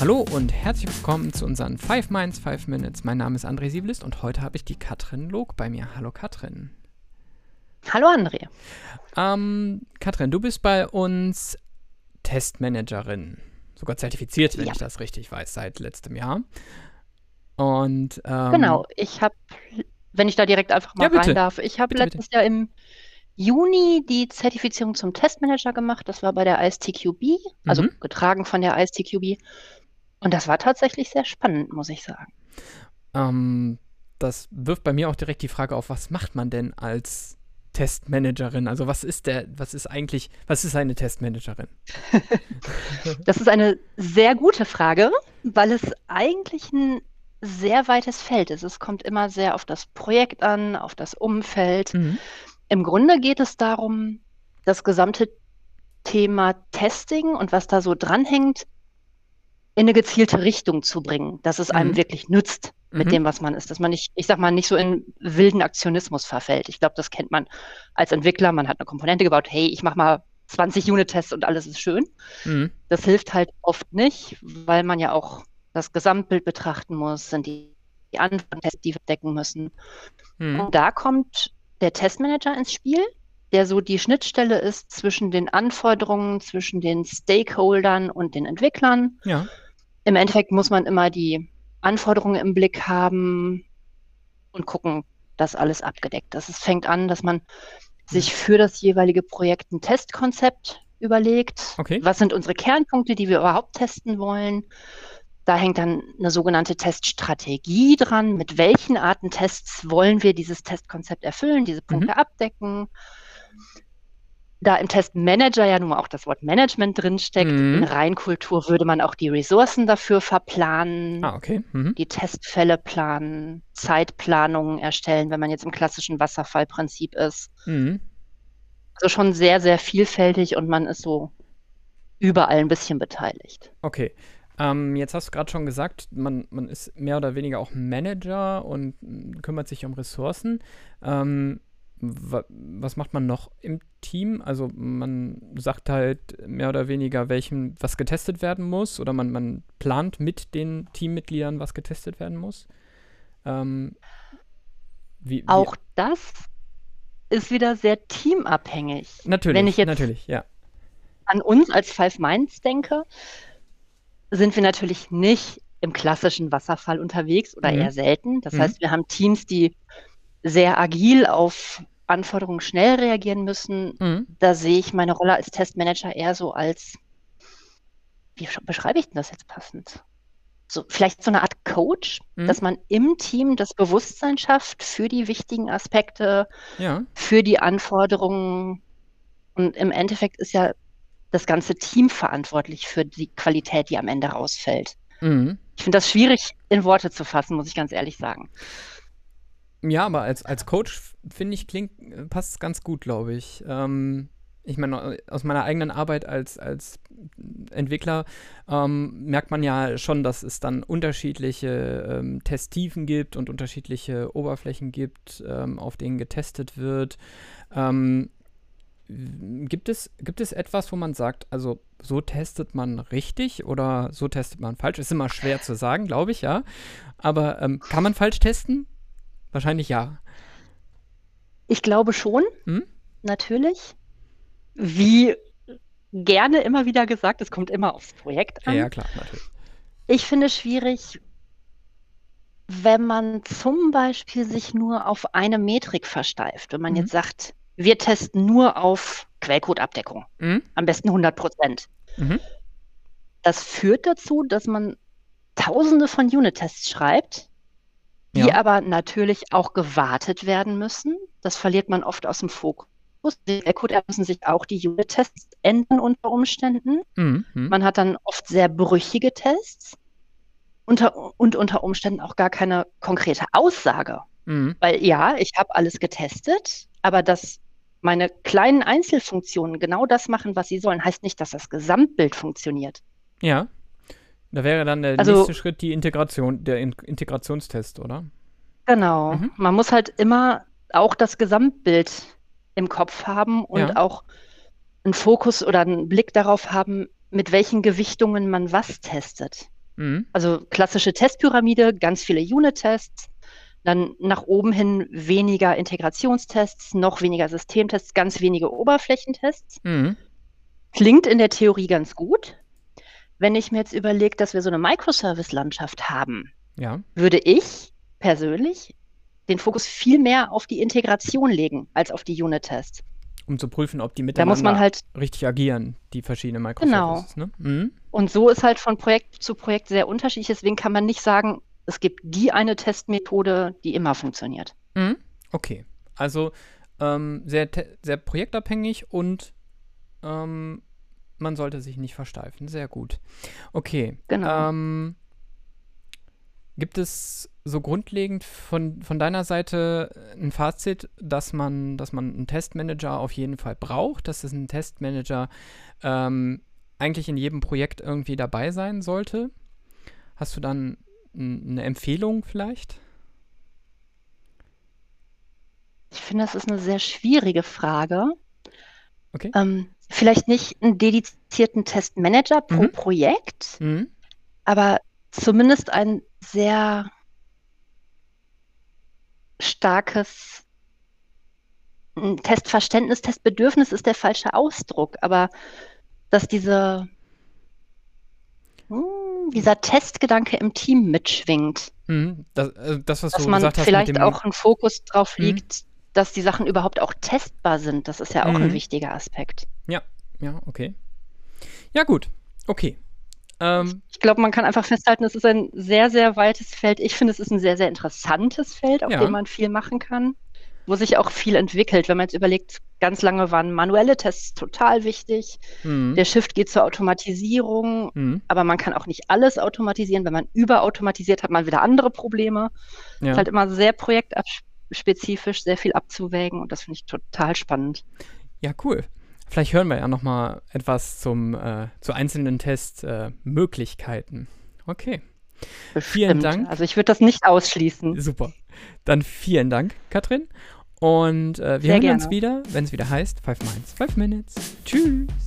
Hallo und herzlich willkommen zu unseren 5 Minds, 5 Minutes. Mein Name ist André Sieblist und heute habe ich die Katrin Log bei mir. Hallo Katrin. Hallo André. Ähm, Katrin, du bist bei uns Testmanagerin. Sogar zertifiziert, wenn Ja. ich das richtig weiß, seit letztem Jahr. Und ähm, Genau, ich habe, wenn ich da direkt einfach mal Ja, rein darf, ich habe Bitte, bitte. letztes Jahr im Juni die Zertifizierung zum Testmanager gemacht. Das war bei der ISTQB, also Mhm. getragen von der ISTQB. Und das war tatsächlich sehr spannend, muss ich sagen. ähm, das wirft bei mir auch direkt die Frage auf, was macht man denn als Testmanagerin? Also was ist der, was ist eigentlich, was ist eine Testmanagerin? Das ist eine sehr gute Frage, weil es eigentlich ein sehr weites Feld ist. Es kommt immer sehr auf das Projekt an, auf das Umfeld. Mhm. Im Grunde geht es darum, das gesamte Thema Testing und was da so dranhängt, in eine gezielte Richtung zu bringen, dass es einem Mhm. wirklich nützt mit Mhm. dem, was man ist, dass man nicht, ich sag mal, nicht so in wilden Aktionismus verfällt. Ich glaube, das kennt man als Entwickler. Man hat eine Komponente gebaut, hey, ich mache mal 20 Unit-Tests und alles ist schön. Mhm. Das hilft halt oft nicht, weil man ja auch das Gesamtbild betrachten muss, sind die, die anderen Tests, die wir decken müssen. Mhm. Und da kommt der Testmanager ins Spiel, der so die Schnittstelle ist zwischen den Anforderungen, zwischen den Stakeholdern und den Entwicklern. Ja. Im Endeffekt muss man immer die Anforderungen im Blick haben und gucken, dass alles abgedeckt ist. Es fängt an, dass man sich für das jeweilige Projekt ein Testkonzept überlegt. Okay. Was sind unsere Kernpunkte, die wir überhaupt testen wollen? Da hängt dann eine sogenannte Teststrategie dran. Mit welchen Arten Tests wollen wir dieses Testkonzept erfüllen, diese Punkte abdecken? Da im Testmanager ja nun mal auch das Wort Management drinsteckt, Mhm. in Reinkultur würde man auch die Ressourcen dafür verplanen, Ah, okay. Mhm. die Testfälle planen, Zeitplanungen erstellen, wenn man jetzt im klassischen Wasserfallprinzip ist. Mhm. Also schon sehr, sehr vielfältig und man ist so überall ein bisschen beteiligt. Okay. Ähm, jetzt hast du gerade schon gesagt, man, man ist mehr oder weniger auch Manager und mm, kümmert sich um Ressourcen. Ähm, was macht man noch im Team? Also man sagt halt mehr oder weniger, welchen, was getestet werden muss, oder man, man plant mit den Teammitgliedern, was getestet werden muss. Ähm, wie, wie, Auch das ist wieder sehr teamabhängig. natürlich, wenn ich jetzt natürlich, ja. an uns als Five Minds denke, sind wir natürlich nicht im klassischen Wasserfall unterwegs oder Mhm. eher selten. Das Mhm. heißt, wir haben Teams, die sehr agil auf Anforderungen schnell reagieren müssen. Mhm. Da sehe ich meine Rolle als Testmanager eher so als, wie sch- beschreibe ich denn das jetzt passend? So, vielleicht so eine Art Coach, Mhm. dass man im Team das Bewusstsein schafft für die wichtigen Aspekte, Ja. für die Anforderungen. Und im Endeffekt ist ja das ganze Team verantwortlich für die Qualität, die am Ende rausfällt. Mhm. Ich finde das schwierig in Worte zu fassen, muss ich ganz ehrlich sagen. Ja, aber als, als Coach finde ich, klingt, äh, passt es ganz gut, glaube ich. Ähm, ich meine, aus meiner eigenen Arbeit als, als Entwickler ähm, merkt man ja schon, dass es dann unterschiedliche ähm, Testtiefen gibt und unterschiedliche Oberflächen gibt, ähm, auf denen getestet wird. Ähm, gibt es, gibt es etwas, wo man sagt, also so testet man richtig oder so testet man falsch? Ist immer schwer zu sagen, glaube ich, ja. Aber ähm, kann man falsch testen? Wahrscheinlich ja. Ich glaube schon, Hm? natürlich. Wie gerne immer wieder gesagt, es kommt immer aufs Projekt an. ja, klar, natürlich. Ich finde es schwierig, wenn man zum Beispiel sich nur auf eine Metrik versteift. Wenn man Mhm. jetzt sagt, wir testen nur auf Quellcode-Abdeckung, Mhm. am besten 100 Prozent. Mhm. Das führt dazu, dass man Tausende von Unit-Tests schreibt, die Ja. aber natürlich auch gewartet werden müssen. Das verliert man oft aus dem Fokus. Quellcode müssen sich auch die Unit-Tests ändern unter Umständen. Mhm. Man hat dann oft sehr brüchige Tests unter, und unter Umständen auch gar keine konkrete Aussage. Mhm. Weil ja, ich habe alles getestet, aber dass meine kleinen Einzelfunktionen genau das machen, was sie sollen, heißt nicht, dass das Gesamtbild funktioniert. Ja. Da wäre dann der Also- nächste Schritt die Integration, der In Integrationstest, oder? Genau. Mhm. Man muss halt immer auch das Gesamtbild im Kopf haben und Ja. auch einen Fokus oder einen Blick darauf haben, mit welchen Gewichtungen man was testet. Mhm. Also klassische Testpyramide, ganz viele Unit-Tests, dann nach oben hin weniger Integrationstests, noch weniger Systemtests, ganz wenige Oberflächentests. Mhm. Klingt in der Theorie ganz gut. Wenn ich mir jetzt überlege, dass wir so eine Microservice-Landschaft haben, ja. würde ich persönlich den Fokus viel mehr auf die Integration legen als auf die Unit-Tests. Um zu prüfen, ob die miteinander halt, richtig agieren, die verschiedenen Microservices. Genau. Ne? Mhm. Und so ist halt von Projekt zu Projekt sehr unterschiedlich. Deswegen kann man nicht sagen, es gibt die eine Testmethode, die immer funktioniert. Mhm. Okay. Also ähm, sehr, sehr projektabhängig und ähm, man sollte sich nicht versteifen. Sehr gut. Okay. Genau. Ähm, gibt es so grundlegend von, von deiner Seite ein Fazit, dass man, dass man einen Testmanager auf jeden Fall braucht, dass es ein Testmanager ähm, eigentlich in jedem Projekt irgendwie dabei sein sollte? Hast du dann eine Empfehlung vielleicht? Ich finde, das ist eine sehr schwierige Frage. Okay. Ähm, vielleicht nicht einen dedizierten Testmanager pro mhm. Projekt, mhm. aber zumindest ein sehr starkes Testverständnis, Testbedürfnis ist der falsche Ausdruck, aber dass diese, hm, dieser Testgedanke im Team mitschwingt. Mhm, das, äh, das, was dass du man gesagt hast vielleicht auch einen Fokus drauf mhm. liegt, dass die Sachen überhaupt auch testbar sind. Das ist ja auch mhm. ein wichtiger Aspekt. Ja, ja, okay. Ja, gut. Okay. Ähm, ich glaube, man kann einfach festhalten, es ist ein sehr, sehr weites Feld. Ich finde, es ist ein sehr, sehr interessantes Feld, auf ja. dem man viel machen kann, wo sich auch viel entwickelt. Wenn man jetzt überlegt, ganz lange waren manuelle Tests total wichtig. Mhm. Der Shift geht zur Automatisierung, mhm. aber man kann auch nicht alles automatisieren. Wenn man überautomatisiert, hat man wieder andere Probleme. Es ja. ist halt immer sehr projektspezifisch, sehr viel abzuwägen und das finde ich total spannend. Ja, cool. Vielleicht hören wir ja noch mal etwas zum, äh, zu einzelnen Testmöglichkeiten. Äh, okay. Bestimmt. Vielen Dank. Also ich würde das nicht ausschließen. Super. Dann vielen Dank, Katrin. Und äh, wir Sehr hören gerne. uns wieder, wenn es wieder heißt 5 Minutes. 5 Minutes. Tschüss.